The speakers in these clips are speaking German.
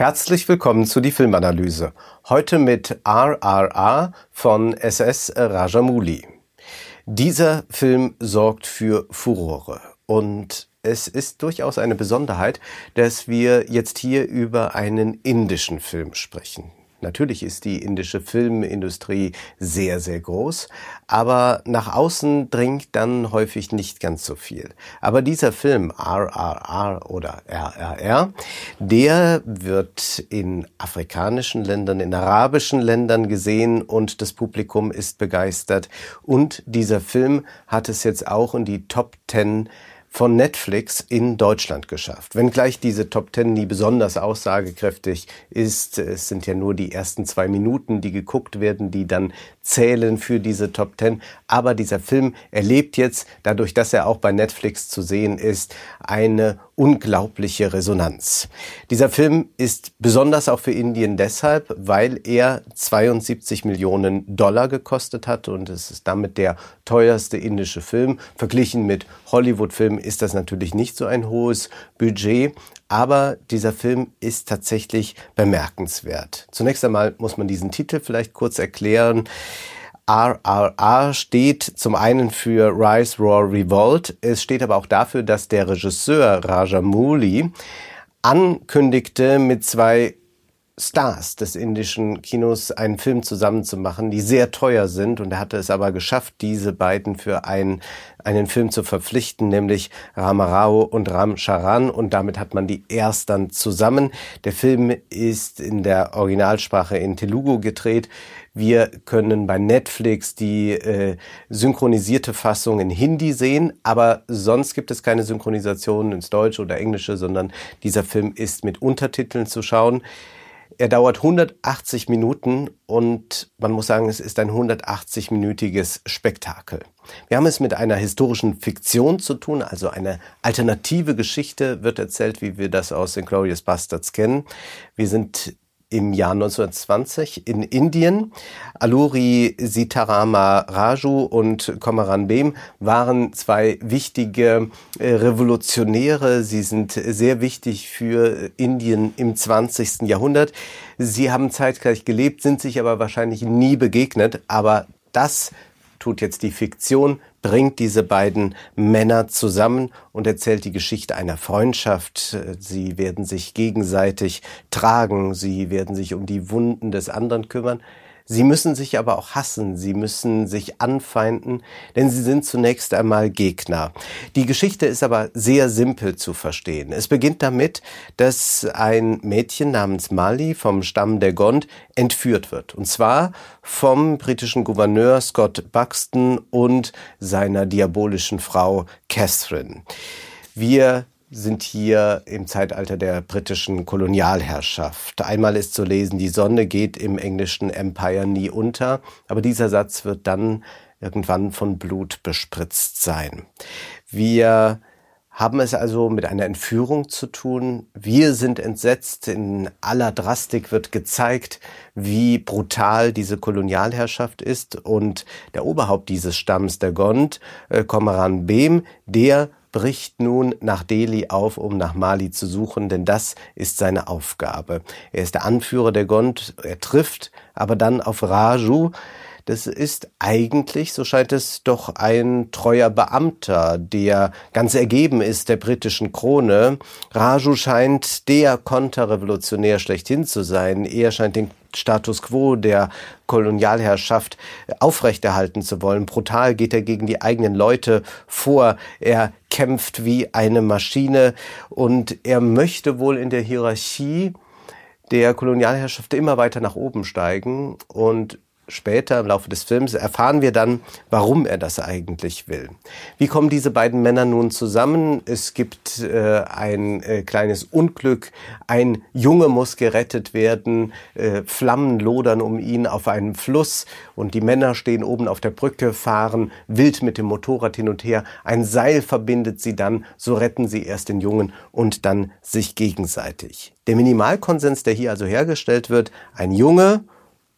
Herzlich willkommen zu die Filmanalyse. Heute mit RRR von SS Rajamouli. Dieser Film sorgt für Furore und es ist durchaus eine Besonderheit, dass wir jetzt hier über einen indischen Film sprechen. Natürlich ist die indische Filmindustrie sehr, sehr groß, aber nach außen dringt dann häufig nicht ganz so viel. Aber dieser Film RRR oder RRR, der wird in afrikanischen Ländern, in arabischen Ländern gesehen und das Publikum ist begeistert. Und dieser Film hat es jetzt auch in die Top Ten von Netflix in Deutschland geschafft. Wenngleich diese Top Ten nie besonders aussagekräftig ist, es sind ja nur die ersten zwei Minuten, die geguckt werden, die dann zählen für diese Top Ten. Aber dieser Film erlebt jetzt, dadurch, dass er auch bei Netflix zu sehen ist, eine unglaubliche Resonanz. Dieser Film ist besonders auch für Indien deshalb, weil er 72 Millionen Dollar gekostet hat und es ist damit der teuerste indische Film. Verglichen mit Hollywood-Filmen ist das natürlich nicht so ein hohes Budget, aber dieser Film ist tatsächlich bemerkenswert. Zunächst einmal muss man diesen Titel vielleicht kurz erklären. RRR steht zum einen für Rise, Roar, Revolt. Es steht aber auch dafür, dass der Regisseur Rajamouli ankündigte, mit zwei Stars des indischen Kinos einen Film zusammenzumachen, die sehr teuer sind. Und er hatte es aber geschafft, diese beiden für einen, einen Film zu verpflichten, nämlich Ramarao und Ram Charan. Und damit hat man die erst dann zusammen. Der Film ist in der Originalsprache in Telugu gedreht. Wir können bei Netflix die äh, synchronisierte Fassung in Hindi sehen, aber sonst gibt es keine Synchronisation ins Deutsche oder Englische, sondern dieser Film ist mit Untertiteln zu schauen. Er dauert 180 Minuten und man muss sagen, es ist ein 180-minütiges Spektakel. Wir haben es mit einer historischen Fiktion zu tun, also eine alternative Geschichte wird erzählt, wie wir das aus den Glorious Bastards kennen. Wir sind im Jahr 1920 in Indien. Aluri Sitarama Raju und Komaran Bem waren zwei wichtige äh, Revolutionäre. Sie sind sehr wichtig für Indien im 20. Jahrhundert. Sie haben zeitgleich gelebt, sind sich aber wahrscheinlich nie begegnet. Aber das tut jetzt die Fiktion, bringt diese beiden Männer zusammen und erzählt die Geschichte einer Freundschaft. Sie werden sich gegenseitig tragen, sie werden sich um die Wunden des anderen kümmern. Sie müssen sich aber auch hassen, sie müssen sich anfeinden, denn sie sind zunächst einmal Gegner. Die Geschichte ist aber sehr simpel zu verstehen. Es beginnt damit, dass ein Mädchen namens Mali vom Stamm der Gond entführt wird. Und zwar vom britischen Gouverneur Scott Buxton und seiner diabolischen Frau Catherine. Wir sind hier im Zeitalter der britischen Kolonialherrschaft. Einmal ist zu lesen, die Sonne geht im englischen Empire nie unter, aber dieser Satz wird dann irgendwann von Blut bespritzt sein. Wir haben es also mit einer Entführung zu tun. Wir sind entsetzt. In aller Drastik wird gezeigt, wie brutal diese Kolonialherrschaft ist. Und der Oberhaupt dieses Stamms, der Gond, äh, Komaran Bem, der bricht nun nach Delhi auf, um nach Mali zu suchen, denn das ist seine Aufgabe. Er ist der Anführer der Gond, er trifft aber dann auf Raju, das ist eigentlich, so scheint es, doch ein treuer Beamter, der ganz ergeben ist der britischen Krone. Raju scheint der Konterrevolutionär schlechthin zu sein. Er scheint den Status quo der Kolonialherrschaft aufrechterhalten zu wollen. Brutal geht er gegen die eigenen Leute vor. Er kämpft wie eine Maschine und er möchte wohl in der Hierarchie der Kolonialherrschaft immer weiter nach oben steigen und später im Laufe des Films erfahren wir dann, warum er das eigentlich will. Wie kommen diese beiden Männer nun zusammen? Es gibt äh, ein äh, kleines Unglück. Ein Junge muss gerettet werden. Äh, Flammen lodern um ihn auf einem Fluss und die Männer stehen oben auf der Brücke, fahren wild mit dem Motorrad hin und her. Ein Seil verbindet sie dann. So retten sie erst den Jungen und dann sich gegenseitig. Der Minimalkonsens, der hier also hergestellt wird, ein Junge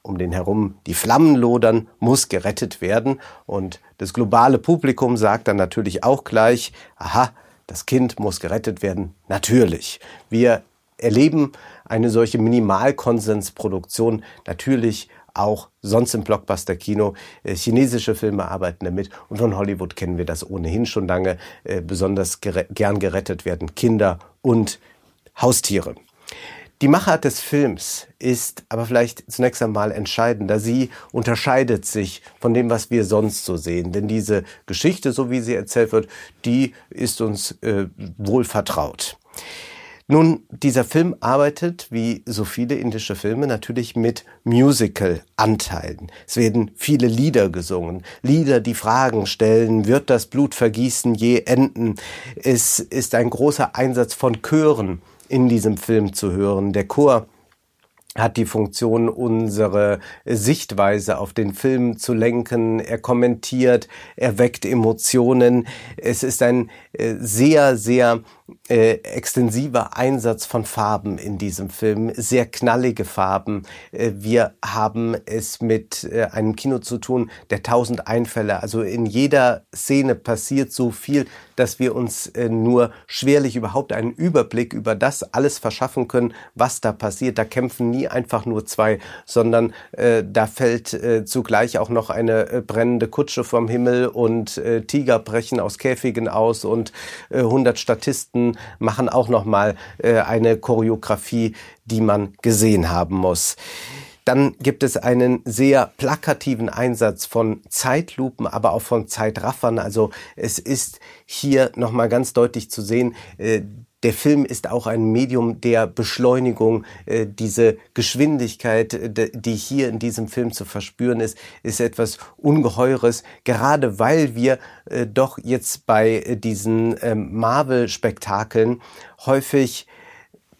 um den herum die Flammen lodern, muss gerettet werden. Und das globale Publikum sagt dann natürlich auch gleich, aha, das Kind muss gerettet werden. Natürlich. Wir erleben eine solche Minimalkonsensproduktion natürlich auch sonst im Blockbuster-Kino. Äh, chinesische Filme arbeiten damit und von Hollywood kennen wir das ohnehin schon lange. Äh, besonders ger gern gerettet werden Kinder und Haustiere. Die Machart des Films ist aber vielleicht zunächst einmal entscheidend, da sie unterscheidet sich von dem, was wir sonst so sehen. Denn diese Geschichte, so wie sie erzählt wird, die ist uns äh, wohl vertraut. Nun, dieser Film arbeitet, wie so viele indische Filme, natürlich mit Musical-Anteilen. Es werden viele Lieder gesungen. Lieder, die Fragen stellen, wird das Blutvergießen je enden? Es ist ein großer Einsatz von Chören in diesem Film zu hören. Der Chor hat die Funktion, unsere Sichtweise auf den Film zu lenken. Er kommentiert, er weckt Emotionen. Es ist ein sehr, sehr äh, extensiver Einsatz von Farben in diesem Film, sehr knallige Farben. Äh, wir haben es mit äh, einem Kino zu tun, der tausend Einfälle, also in jeder Szene passiert so viel, dass wir uns äh, nur schwerlich überhaupt einen Überblick über das alles verschaffen können, was da passiert. Da kämpfen nie einfach nur zwei, sondern äh, da fällt äh, zugleich auch noch eine äh, brennende Kutsche vom Himmel und äh, Tiger brechen aus Käfigen aus und äh, 100 Statisten machen auch noch mal äh, eine Choreografie, die man gesehen haben muss. Dann gibt es einen sehr plakativen Einsatz von Zeitlupen, aber auch von Zeitraffern. Also es ist hier nochmal ganz deutlich zu sehen, äh, der Film ist auch ein Medium der Beschleunigung. Äh, diese Geschwindigkeit, die hier in diesem Film zu verspüren ist, ist etwas Ungeheures, gerade weil wir äh, doch jetzt bei diesen ähm, Marvel-Spektakeln häufig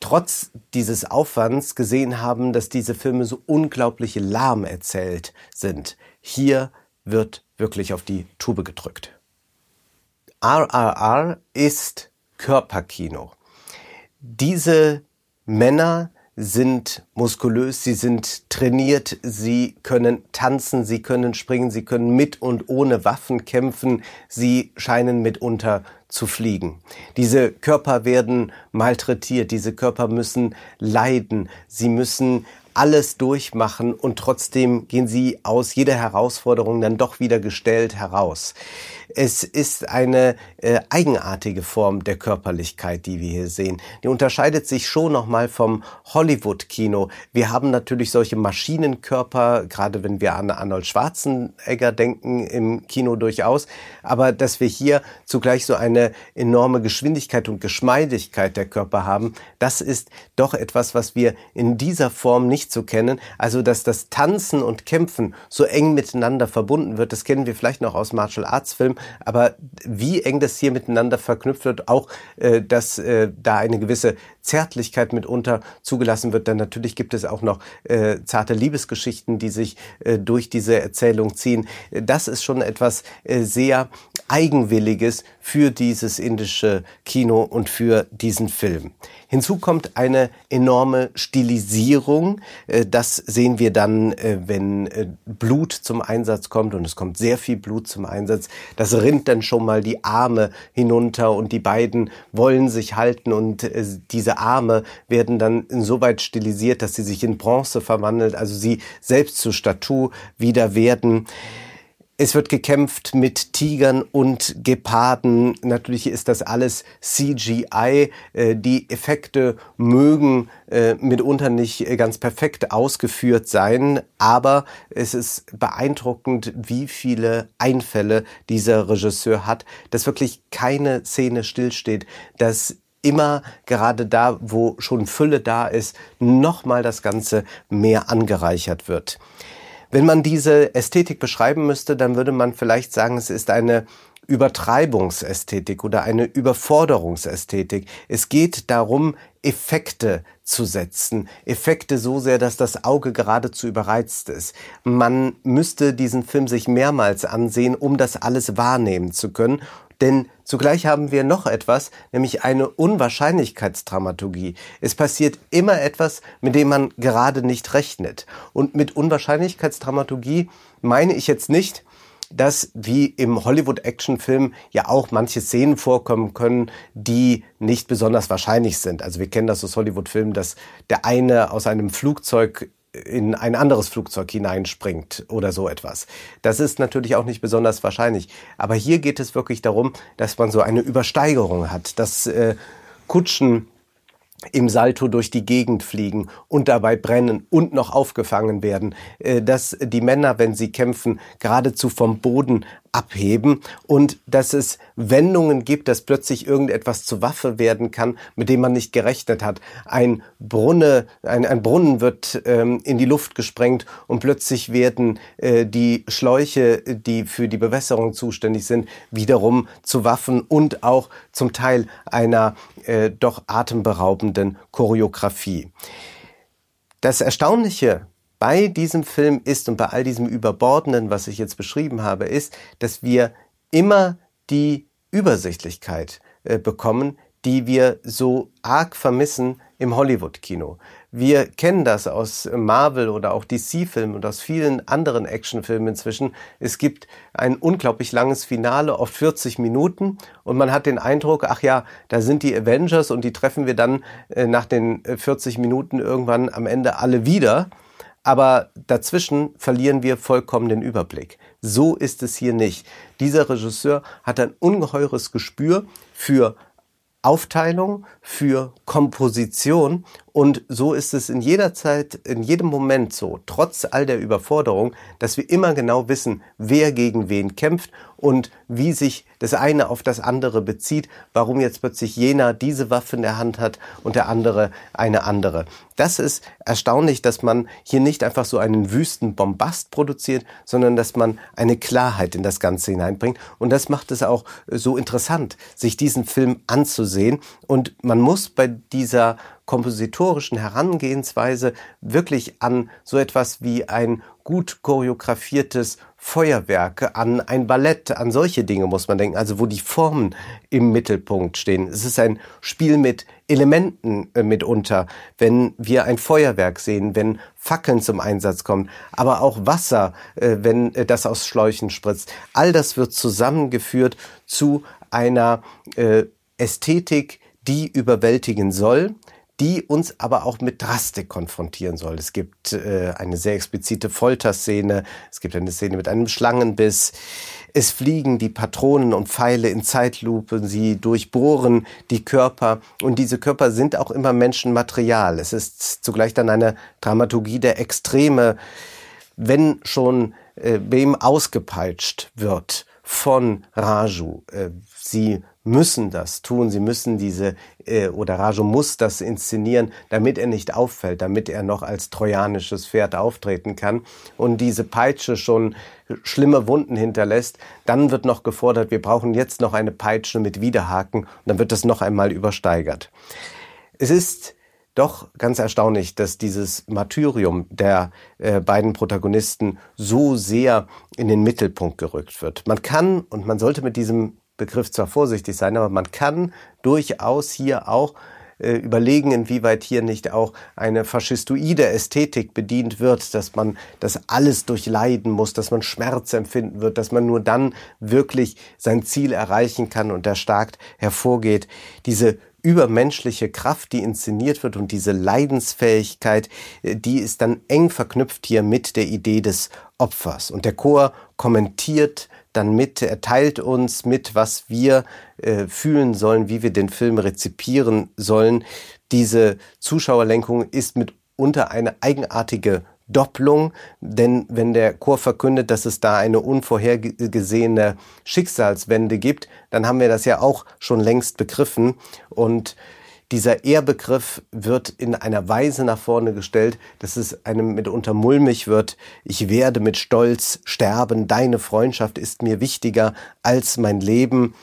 trotz dieses Aufwands gesehen haben, dass diese Filme so unglaublich lahm erzählt sind. Hier wird wirklich auf die Tube gedrückt. RRR ist Körperkino. Diese Männer sind muskulös, sie sind trainiert, sie können tanzen, sie können springen, sie können mit und ohne Waffen kämpfen, sie scheinen mitunter zu fliegen. Diese Körper werden malträtiert, diese Körper müssen leiden, sie müssen alles durchmachen und trotzdem gehen sie aus jeder Herausforderung dann doch wieder gestellt heraus. Es ist eine äh, eigenartige Form der Körperlichkeit, die wir hier sehen. Die unterscheidet sich schon nochmal vom Hollywood-Kino. Wir haben natürlich solche Maschinenkörper, gerade wenn wir an Arnold Schwarzenegger denken, im Kino durchaus. Aber dass wir hier zugleich so eine enorme Geschwindigkeit und Geschmeidigkeit der Körper haben, das ist doch etwas, was wir in dieser Form nicht so kennen. Also, dass das Tanzen und Kämpfen so eng miteinander verbunden wird, das kennen wir vielleicht noch aus Martial Arts Filmen, aber wie eng das hier miteinander verknüpft wird, auch äh, dass äh, da eine gewisse Zärtlichkeit mitunter zugelassen wird, denn natürlich gibt es auch noch äh, zarte Liebesgeschichten, die sich äh, durch diese Erzählung ziehen. Das ist schon etwas äh, sehr Eigenwilliges für dieses indische Kino und für diesen Film. Hinzu kommt eine enorme Stilisierung. Äh, das sehen wir dann, äh, wenn äh, Blut zum Einsatz kommt und es kommt sehr viel Blut zum Einsatz. Das rinnt dann schon mal die Arme hinunter und die beiden wollen sich halten und diese Arme werden dann insoweit stilisiert, dass sie sich in Bronze verwandelt, also sie selbst zur Statue wieder werden. Es wird gekämpft mit Tigern und Geparden. Natürlich ist das alles CGI. Äh, die Effekte mögen äh, mitunter nicht ganz perfekt ausgeführt sein, aber es ist beeindruckend, wie viele Einfälle dieser Regisseur hat, dass wirklich keine Szene stillsteht, dass immer gerade da, wo schon Fülle da ist, nochmal das Ganze mehr angereichert wird. Wenn man diese Ästhetik beschreiben müsste, dann würde man vielleicht sagen, es ist eine Übertreibungsästhetik oder eine Überforderungsästhetik. Es geht darum, Effekte zu setzen. Effekte so sehr, dass das Auge geradezu überreizt ist. Man müsste diesen Film sich mehrmals ansehen, um das alles wahrnehmen zu können. Denn zugleich haben wir noch etwas, nämlich eine Unwahrscheinlichkeitsdramaturgie. Es passiert immer etwas, mit dem man gerade nicht rechnet. Und mit Unwahrscheinlichkeitsdramaturgie meine ich jetzt nicht, dass wie im Hollywood-Actionfilm ja auch manche Szenen vorkommen können, die nicht besonders wahrscheinlich sind. Also wir kennen das aus Hollywood-Filmen, dass der eine aus einem Flugzeug in ein anderes Flugzeug hineinspringt oder so etwas. Das ist natürlich auch nicht besonders wahrscheinlich. Aber hier geht es wirklich darum, dass man so eine Übersteigerung hat, dass äh, Kutschen im Salto durch die Gegend fliegen und dabei brennen und noch aufgefangen werden, äh, dass die Männer, wenn sie kämpfen, geradezu vom Boden abheben und dass es Wendungen gibt, dass plötzlich irgendetwas zur Waffe werden kann, mit dem man nicht gerechnet hat. Ein, Brunne, ein, ein Brunnen wird ähm, in die Luft gesprengt und plötzlich werden äh, die Schläuche, die für die Bewässerung zuständig sind, wiederum zu Waffen und auch zum Teil einer äh, doch atemberaubenden Choreografie. Das Erstaunliche bei diesem Film ist und bei all diesem Überbordenden, was ich jetzt beschrieben habe, ist, dass wir immer die Übersichtlichkeit äh, bekommen, die wir so arg vermissen im Hollywood-Kino. Wir kennen das aus Marvel oder auch DC-Filmen und aus vielen anderen Actionfilmen inzwischen. Es gibt ein unglaublich langes Finale, oft 40 Minuten, und man hat den Eindruck, ach ja, da sind die Avengers und die treffen wir dann äh, nach den 40 Minuten irgendwann am Ende alle wieder aber dazwischen verlieren wir vollkommen den Überblick. So ist es hier nicht. Dieser Regisseur hat ein ungeheures Gespür für Aufteilung, für Komposition. Und so ist es in jeder Zeit, in jedem Moment so, trotz all der Überforderung, dass wir immer genau wissen, wer gegen wen kämpft und wie sich das eine auf das andere bezieht, warum jetzt plötzlich jener diese Waffe in der Hand hat und der andere eine andere. Das ist erstaunlich, dass man hier nicht einfach so einen wüsten Bombast produziert, sondern dass man eine Klarheit in das Ganze hineinbringt. Und das macht es auch so interessant, sich diesen Film anzusehen. Und man muss bei dieser kompositorischen Herangehensweise wirklich an so etwas wie ein gut choreografiertes Feuerwerk, an ein Ballett, an solche Dinge muss man denken, also wo die Formen im Mittelpunkt stehen. Es ist ein Spiel mit Elementen äh, mitunter, wenn wir ein Feuerwerk sehen, wenn Fackeln zum Einsatz kommen, aber auch Wasser, äh, wenn äh, das aus Schläuchen spritzt. All das wird zusammengeführt zu einer äh, Ästhetik, die überwältigen soll, die uns aber auch mit Drastik konfrontieren soll. Es gibt äh, eine sehr explizite Folterszene, es gibt eine Szene mit einem Schlangenbiss, es fliegen die Patronen und Pfeile in Zeitlupe, sie durchbohren die Körper und diese Körper sind auch immer Menschenmaterial. Es ist zugleich dann eine Dramaturgie der Extreme, wenn schon äh, Bem ausgepeitscht wird von Raju. Äh, sie müssen das tun, sie müssen diese, äh, oder Rajo muss das inszenieren, damit er nicht auffällt, damit er noch als trojanisches Pferd auftreten kann und diese Peitsche schon schlimme Wunden hinterlässt, dann wird noch gefordert, wir brauchen jetzt noch eine Peitsche mit Widerhaken und dann wird das noch einmal übersteigert. Es ist doch ganz erstaunlich, dass dieses Martyrium der äh, beiden Protagonisten so sehr in den Mittelpunkt gerückt wird. Man kann und man sollte mit diesem Begriff zwar vorsichtig sein, aber man kann durchaus hier auch äh, überlegen, inwieweit hier nicht auch eine faschistoide Ästhetik bedient wird, dass man das alles durchleiden muss, dass man Schmerz empfinden wird, dass man nur dann wirklich sein Ziel erreichen kann und stark hervorgeht. Diese übermenschliche Kraft, die inszeniert wird und diese Leidensfähigkeit, äh, die ist dann eng verknüpft hier mit der Idee des Opfers. Und der Chor kommentiert dann mit, er teilt uns mit, was wir äh, fühlen sollen, wie wir den Film rezipieren sollen. Diese Zuschauerlenkung ist mitunter eine eigenartige Doppelung, denn wenn der Chor verkündet, dass es da eine unvorhergesehene Schicksalswende gibt, dann haben wir das ja auch schon längst begriffen und dieser Ehrbegriff wird in einer Weise nach vorne gestellt, dass es einem mitunter mulmig wird. Ich werde mit Stolz sterben. Deine Freundschaft ist mir wichtiger als mein Leben.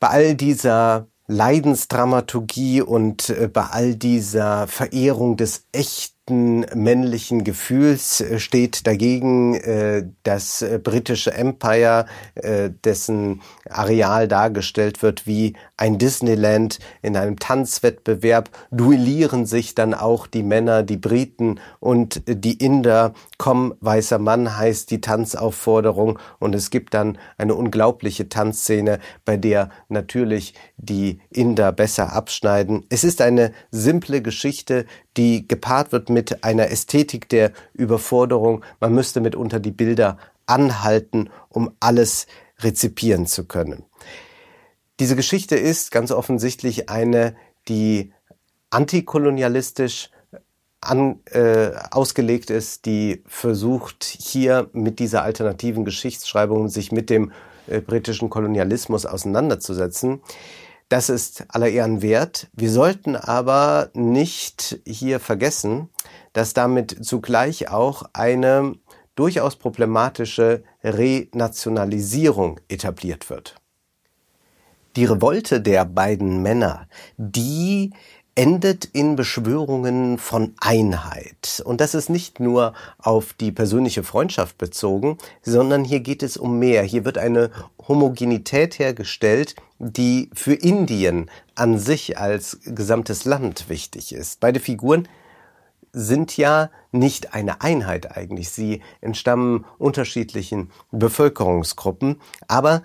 Bei all dieser Leidensdramaturgie und äh, bei all dieser Verehrung des echten nackten männlichen Gefühls äh, steht dagegen äh, das äh, britische Empire, äh, dessen Areal dargestellt wird wie ein Disneyland. In einem Tanzwettbewerb duellieren sich dann auch die Männer, die Briten und die Inder. Komm, weißer Mann heißt die Tanzaufforderung und es gibt dann eine unglaubliche Tanzszene, bei der natürlich die Inder besser abschneiden. Es ist eine simple Geschichte, die gepaart wird mit einer Ästhetik der Überforderung. Man müsste mitunter die Bilder anhalten, um alles rezipieren zu können. Diese Geschichte ist ganz offensichtlich eine, die antikolonialistisch an, äh, ausgelegt ist, die versucht hier mit dieser alternativen Geschichtsschreibung sich mit dem äh, britischen Kolonialismus auseinanderzusetzen. Das ist aller Ehren wert. Wir sollten aber nicht hier vergessen, dass damit zugleich auch eine durchaus problematische Renationalisierung etabliert wird. Die Revolte der beiden Männer, die endet in Beschwörungen von Einheit. Und das ist nicht nur auf die persönliche Freundschaft bezogen, sondern hier geht es um mehr. Hier wird eine Homogenität hergestellt, die für Indien an sich als gesamtes Land wichtig ist. Beide Figuren sind ja nicht eine Einheit eigentlich. Sie entstammen unterschiedlichen Bevölkerungsgruppen, aber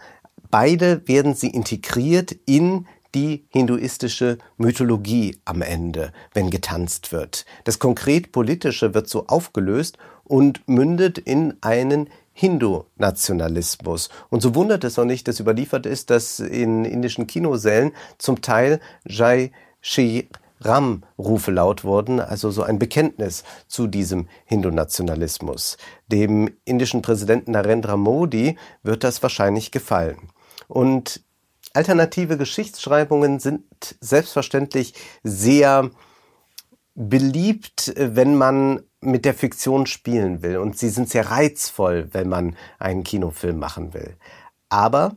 beide werden sie integriert in die hinduistische Mythologie am Ende, wenn getanzt wird. Das konkret politische wird so aufgelöst und mündet in einen Hindu-Nationalismus. Und so wundert es auch nicht, dass überliefert ist, dass in indischen Kinosälen zum Teil Jai Shri Ram Rufe laut wurden, also so ein Bekenntnis zu diesem Hindu-Nationalismus. Dem indischen Präsidenten Narendra Modi wird das wahrscheinlich gefallen. Und Alternative Geschichtsschreibungen sind selbstverständlich sehr beliebt, wenn man mit der Fiktion spielen will. Und sie sind sehr reizvoll, wenn man einen Kinofilm machen will. Aber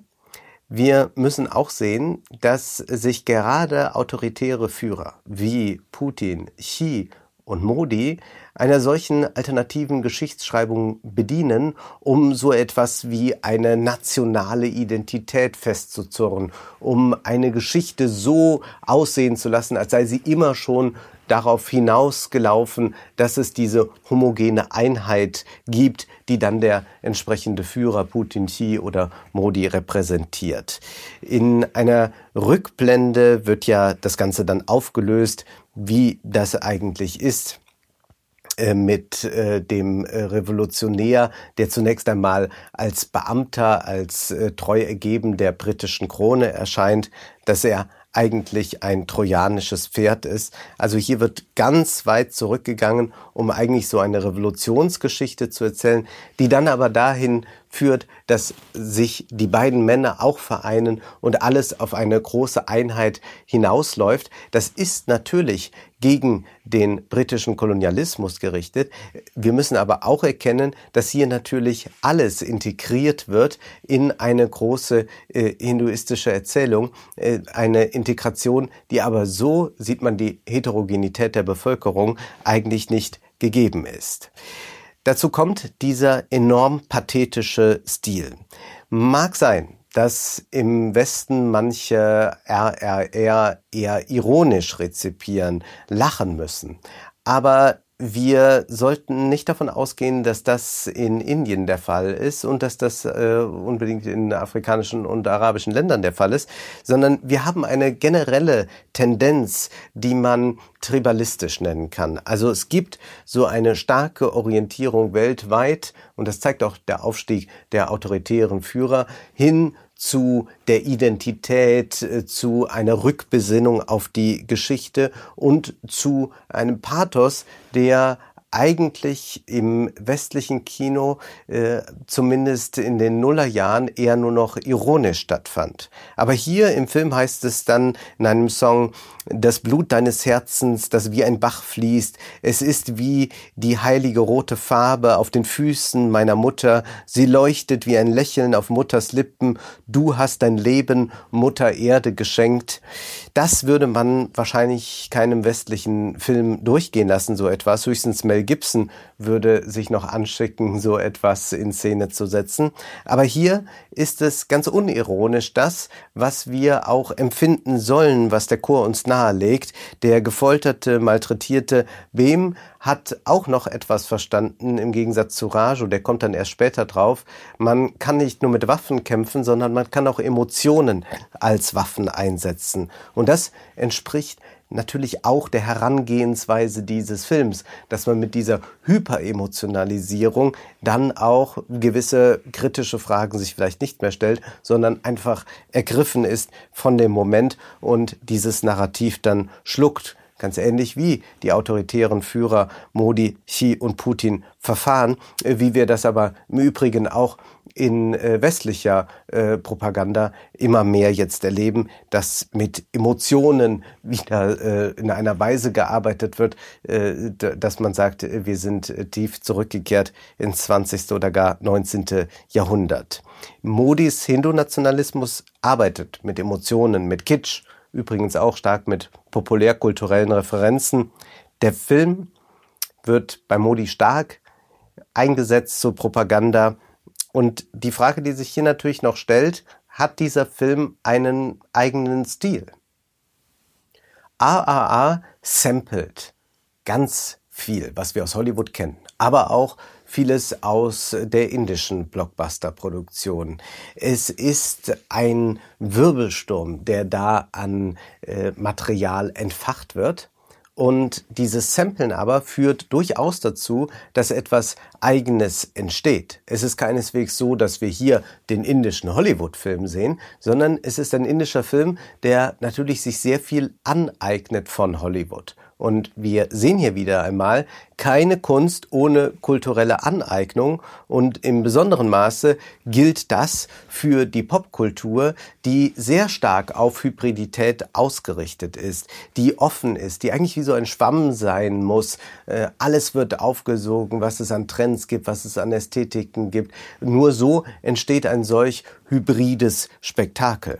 wir müssen auch sehen, dass sich gerade autoritäre Führer wie Putin, Xi und Modi einer solchen alternativen Geschichtsschreibung bedienen, um so etwas wie eine nationale Identität festzuzurren, um eine Geschichte so aussehen zu lassen, als sei sie immer schon darauf hinausgelaufen, dass es diese homogene Einheit gibt, die dann der entsprechende Führer Putin, Xi oder Modi repräsentiert. In einer Rückblende wird ja das Ganze dann aufgelöst, wie das eigentlich ist. Äh, mit äh, dem äh, Revolutionär, der zunächst einmal als Beamter, als treu ergeben der britischen Krone erscheint, dass er eigentlich ein trojanisches Pferd ist. Also hier wird ganz weit zurückgegangen, um eigentlich so eine Revolutionsgeschichte zu erzählen, die dann aber dahin führt, dass sich die beiden Männer auch vereinen und alles auf eine große Einheit hinausläuft. Das ist natürlich gegen den britischen Kolonialismus gerichtet. Wir müssen aber auch erkennen, dass hier natürlich alles integriert wird in eine große äh, hinduistische Erzählung, äh, eine Integration, die aber so, sieht man die Heterogenität der Bevölkerung, eigentlich nicht gegeben ist. Dazu kommt dieser enorm pathetische Stil. Mag sein, dass im Westen manche RRR eher ironisch rezipieren, lachen müssen. Aber wir sollten nicht davon ausgehen, dass das in Indien der Fall ist und dass das äh, unbedingt in afrikanischen und arabischen Ländern der Fall ist, sondern wir haben eine generelle Tendenz, die man tribalistisch nennen kann. Also es gibt so eine starke Orientierung weltweit, und das zeigt auch der Aufstieg der autoritären Führer, hin zu der Identität, äh, zu einer Rückbesinnung auf die Geschichte und zu einem Pathos, der eigentlich im westlichen Kino äh, zumindest in den Nullerjahren eher nur noch ironisch stattfand. Aber hier im Film heißt es dann in einem Song, das Blut deines Herzens, das wie ein Bach fließt, es ist wie die heilige rote Farbe auf den Füßen meiner Mutter, sie leuchtet wie ein Lächeln auf Mutters Lippen, du hast dein Leben Mutter Erde geschenkt. Das würde man wahrscheinlich keinem westlichen Film durchgehen lassen, so etwas. Höchstens Mel Gibson würde sich noch anschicken, so etwas in Szene zu setzen. Aber hier ist es ganz unironisch das, was wir auch empfinden sollen, was der Chor uns nahelegt. Der gefolterte, malträtierte Wem hat auch noch etwas verstanden im Gegensatz zu Rajo, der kommt dann erst später drauf. Man kann nicht nur mit Waffen kämpfen, sondern man kann auch Emotionen als Waffen einsetzen. Und das entspricht natürlich auch der Herangehensweise dieses Films, dass man mit dieser Hyperemotionalisierung dann auch gewisse kritische Fragen sich vielleicht nicht mehr stellt, sondern einfach ergriffen ist von dem Moment und dieses Narrativ dann schluckt. Ganz ähnlich wie die autoritären Führer Modi, Xi und Putin verfahren, wie wir das aber im Übrigen auch in äh, westlicher äh, Propaganda immer mehr jetzt erleben, dass mit Emotionen wieder äh, in einer Weise gearbeitet wird, äh, dass man sagt, wir sind tief zurückgekehrt ins 20. oder gar 19. Jahrhundert. Modis Hindu-Nationalismus arbeitet mit Emotionen, mit Kitsch, übrigens auch stark mit populärkulturellen Referenzen. Der Film wird bei Modi stark eingesetzt zur Propaganda und die Frage, die sich hier natürlich noch stellt, hat dieser Film einen eigenen Stil? RRR sampled ganz viel, was wir aus Hollywood kennen, aber auch vieles aus der indischen Blockbuster-Produktion. Es ist ein Wirbelsturm, der da an äh, Material entfacht wird. Und dieses Samplen aber führt durchaus dazu, dass etwas Eigenes entsteht. Es ist keineswegs so, dass wir hier den indischen Hollywood-Film sehen, sondern es ist ein indischer Film, der natürlich sich sehr viel aneignet von Hollywood. Und wir sehen hier wieder einmal keine Kunst ohne kulturelle Aneignung. Und im besonderen Maße gilt das für die Popkultur, die sehr stark auf Hybridität ausgerichtet ist, die offen ist, die eigentlich wie so ein Schwamm sein muss. Äh, alles wird aufgesogen, was es an Trends gibt, was es an Ästhetiken gibt. Nur so entsteht ein solch hybrides Spektakel.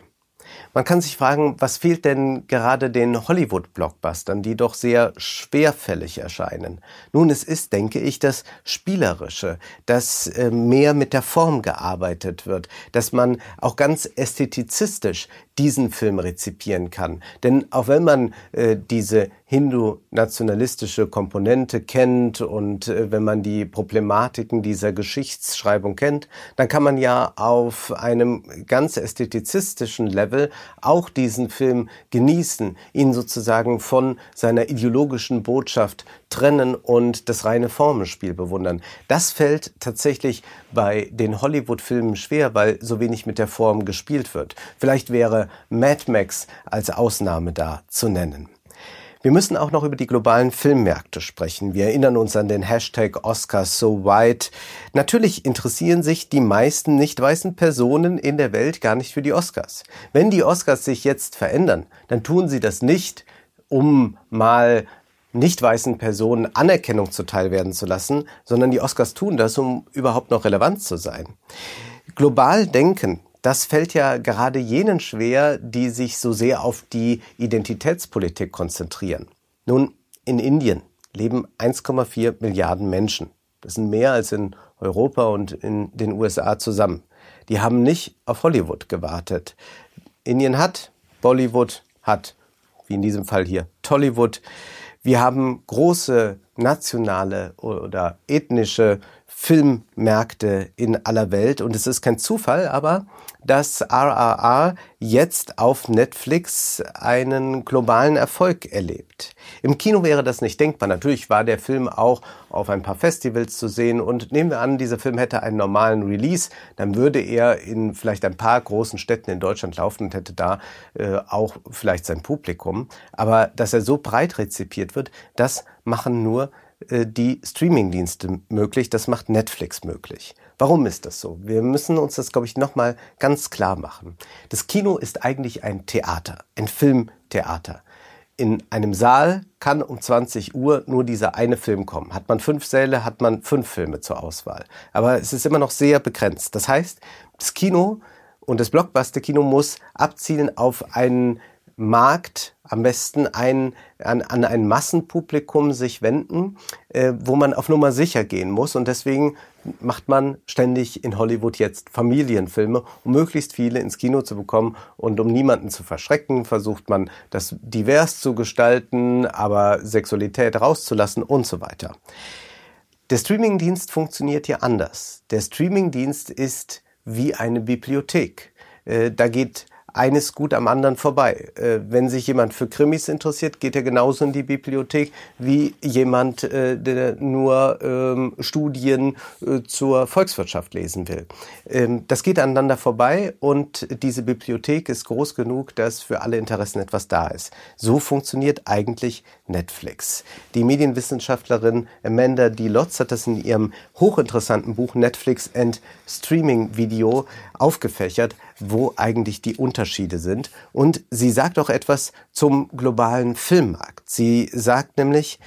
Man kann sich fragen, was fehlt denn gerade den Hollywood-Blockbustern, die doch sehr schwerfällig erscheinen? Nun, es ist, denke ich, das Spielerische, dass äh, mehr mit der Form gearbeitet wird, dass man auch ganz ästhetizistisch diesen Film rezipieren kann. Denn auch wenn man äh, diese hindu-nationalistische Komponente kennt und äh, wenn man die Problematiken dieser Geschichtsschreibung kennt, dann kann man ja auf einem ganz ästhetizistischen Level auch diesen Film genießen, ihn sozusagen von seiner ideologischen Botschaft trennen und das reine Formenspiel bewundern. Das fällt tatsächlich bei den Hollywood-Filmen schwer, weil so wenig mit der Form gespielt wird. Vielleicht wäre Mad Max als Ausnahme da zu nennen. Wir müssen auch noch über die globalen Filmmärkte sprechen. Wir erinnern uns an den Hashtag Oscars so white. Natürlich interessieren sich die meisten nicht weißen Personen in der Welt gar nicht für die Oscars. Wenn die Oscars sich jetzt verändern, dann tun sie das nicht, um mal nicht weißen Personen Anerkennung zuteil werden zu lassen, sondern die Oscars tun das, um überhaupt noch relevant zu sein. Global denken, das fällt ja gerade jenen schwer, die sich so sehr auf die Identitätspolitik konzentrieren. Nun, in Indien leben 1,4 Milliarden Menschen. Das sind mehr als in Europa und in den USA zusammen. Die haben nicht auf Hollywood gewartet. Indien hat, Bollywood hat, wie in diesem Fall hier, Tollywood. Wir haben große nationale oder ethnische Filmmärkte in aller Welt und es ist kein Zufall, aber dass RRR jetzt auf Netflix einen globalen Erfolg erlebt. Im Kino wäre das nicht denkbar. Natürlich war der Film auch auf ein paar Festivals zu sehen und nehmen wir an, dieser Film hätte einen normalen Release, dann würde er in vielleicht ein paar großen Städten in Deutschland laufen und hätte da äh, auch vielleicht sein Publikum. Aber dass er so breit rezipiert wird, das machen nur äh, die Streamingdienste möglich, das macht Netflix möglich. Warum ist das so? Wir müssen uns das, glaube ich, nochmal ganz klar machen. Das Kino ist eigentlich ein Theater, ein Filmtheater. In einem Saal kann um 20 Uhr nur dieser eine Film kommen. Hat man fünf Säle, hat man fünf Filme zur Auswahl. Aber es ist immer noch sehr begrenzt. Das heißt, das Kino und das Blockbuster-Kino muss abzielen auf einen Markt am besten ein, an, an ein Massenpublikum sich wenden, äh, wo man auf Nummer sicher gehen muss. Und deswegen macht man ständig in Hollywood jetzt Familienfilme, um möglichst viele ins Kino zu bekommen. Und um niemanden zu verschrecken, versucht man das divers zu gestalten, aber Sexualität rauszulassen und so weiter. Der Streamingdienst funktioniert hier anders. Der Streamingdienst ist wie eine Bibliothek. Äh, da geht eines gut am anderen vorbei. Äh, wenn sich jemand für Krimis interessiert, geht er genauso in die Bibliothek wie jemand, äh, der nur ähm, Studien äh, zur Volkswirtschaft lesen will. Ähm, das geht aneinander vorbei und diese Bibliothek ist groß genug, dass für alle Interessen etwas da ist. So funktioniert eigentlich Netflix. Die Medienwissenschaftlerin Amanda D. Lotz hat das in ihrem hochinteressanten Buch Netflix and Streaming Video aufgefächert, wo eigentlich die Unterschiede sind. Und sie sagt auch etwas zum globalen Filmmarkt. Sie sagt nämlich,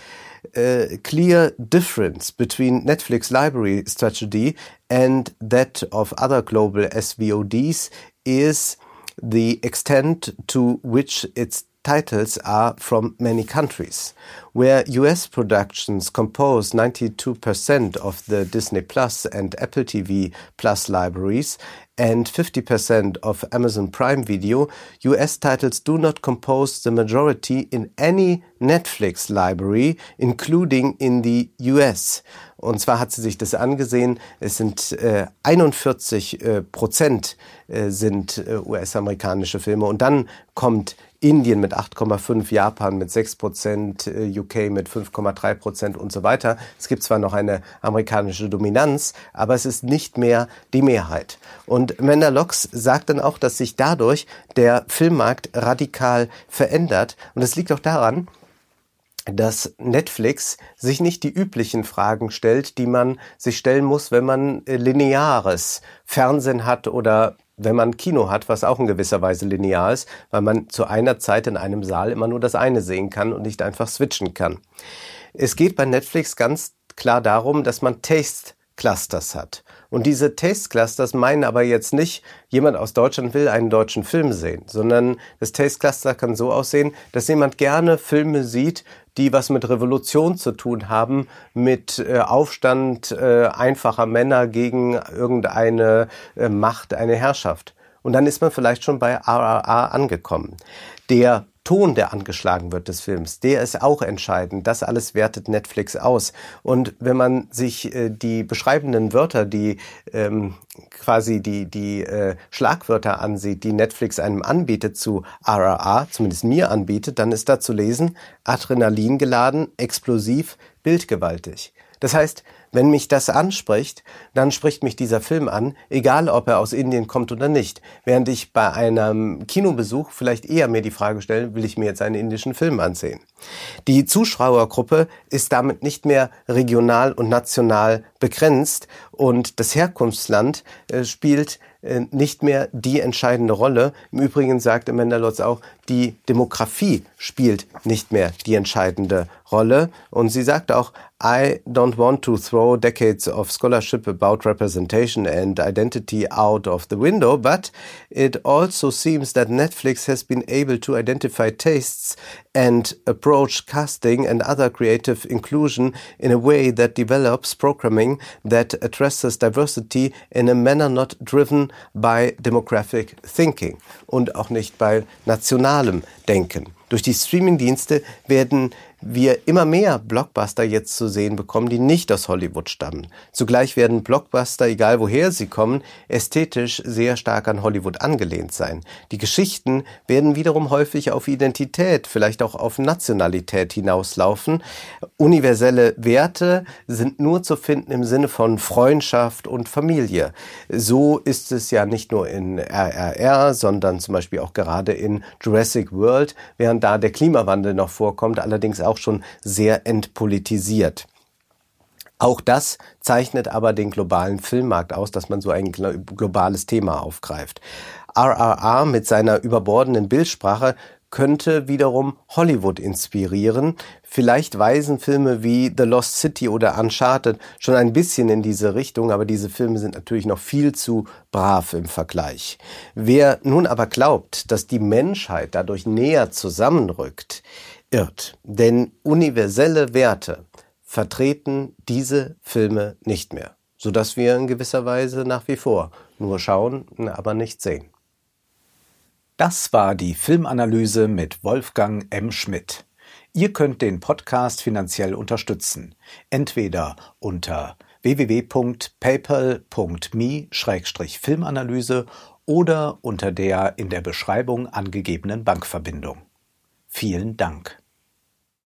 uh, clear difference between Netflix library strategy and that of other global SVODs is the extent to which its titles are from many countries. Where US productions compose 92% of the Disney Plus and Apple TV Plus libraries and 50% of Amazon Prime Video, US titles do not compose the majority in any Netflix library, including in the US. Und zwar hat sie sich das angesehen. Es sind äh, 41 äh, Prozent äh, sind äh, US-amerikanische Filme. Und dann kommt Indien mit 8,5, Japan mit 6 Prozent, äh, UK mit 5,3 Prozent und so weiter. Es gibt zwar noch eine amerikanische Dominanz, aber es ist nicht mehr die Mehrheit. Und Amanda Locks sagt dann auch, dass sich dadurch der Filmmarkt radikal verändert. Und es liegt auch daran, dass Netflix sich nicht die üblichen Fragen stellt, die man sich stellen muss, wenn man äh, lineares Fernsehen hat oder wenn man Kino hat, was auch in gewisser Weise linear ist, weil man zu einer Zeit in einem Saal immer nur das eine sehen kann und nicht einfach switchen kann. Es geht bei Netflix ganz klar darum, dass man Taste Clusters hat. Und diese Taste Clusters meinen aber jetzt nicht, jemand aus Deutschland will einen deutschen Film sehen, sondern das Taste Cluster kann so aussehen, dass jemand gerne Filme sieht, die was mit Revolution zu tun haben, mit äh, Aufstand äh, einfacher Männer gegen irgendeine äh, Macht, eine Herrschaft. Und dann ist man vielleicht schon bei RRA angekommen. Der Ton, der angeschlagen wird des Films, der ist auch entscheidend. Das alles wertet Netflix aus. Und wenn man sich äh, die beschreibenden Wörter, die ähm, quasi die, die äh, Schlagwörter ansieht, die Netflix einem anbietet zu RRA, zumindest mir anbietet, dann ist da zu lesen Adrenalin geladen, explosiv, bildgewaltig. Das heißt, wenn mich das anspricht, dann spricht mich dieser Film an, egal ob er aus Indien kommt oder nicht. Während ich bei einem Kinobesuch vielleicht eher mir die Frage stelle, will ich mir jetzt einen indischen Film ansehen? Die Zuschauergruppe ist damit nicht mehr regional und national begrenzt und das Herkunftsland äh, spielt äh, nicht mehr die entscheidende Rolle. Im Übrigen sagt Amanda Lotz auch, die Demografie spielt nicht mehr die entscheidende Rolle. Und sie sagt auch, I don't want to throw decades of scholarship about representation and identity out of the window, but it also seems that Netflix has been able to identify tastes and approach casting and other creative inclusion in a way that develops programming that addresses diversity in a manner not driven by demographic thinking und auch nicht bei nationalem Denken. Durch die Streamingdienste werden wir immer mehr Blockbuster jetzt zu sehen bekommen, die nicht aus Hollywood stammen. Zugleich werden Blockbuster, egal woher sie kommen, ästhetisch sehr stark an Hollywood angelehnt sein. Die Geschichten werden wiederum häufig auf Identität, vielleicht auch auf Nationalität hinauslaufen. Universelle Werte sind nur zu finden im Sinne von Freundschaft und Familie. So ist es ja nicht nur in RRR, sondern zum Beispiel auch gerade in Jurassic World, während da der Klimawandel noch vorkommt, allerdings auch schon sehr entpolitisiert. Auch das zeichnet aber den globalen Filmmarkt aus, dass man so ein globales Thema aufgreift. RRR mit seiner überbordenden Bildsprache könnte wiederum Hollywood inspirieren. Vielleicht weisen Filme wie The Lost City oder Uncharted schon ein bisschen in diese Richtung, aber diese Filme sind natürlich noch viel zu brav im Vergleich. Wer nun aber glaubt, dass die Menschheit dadurch näher zusammenrückt, irrt. Denn universelle Werte vertreten diese Filme nicht mehr, sodass wir in gewisser Weise nach wie vor nur schauen, aber nicht sehen. Das war die Filmanalyse mit Wolfgang M. Schmidt. Ihr könnt den Podcast finanziell unterstützen, entweder unter www.paypal.me-filmanalyse oder unter der in der Beschreibung angegebenen Bankverbindung. Vielen Dank.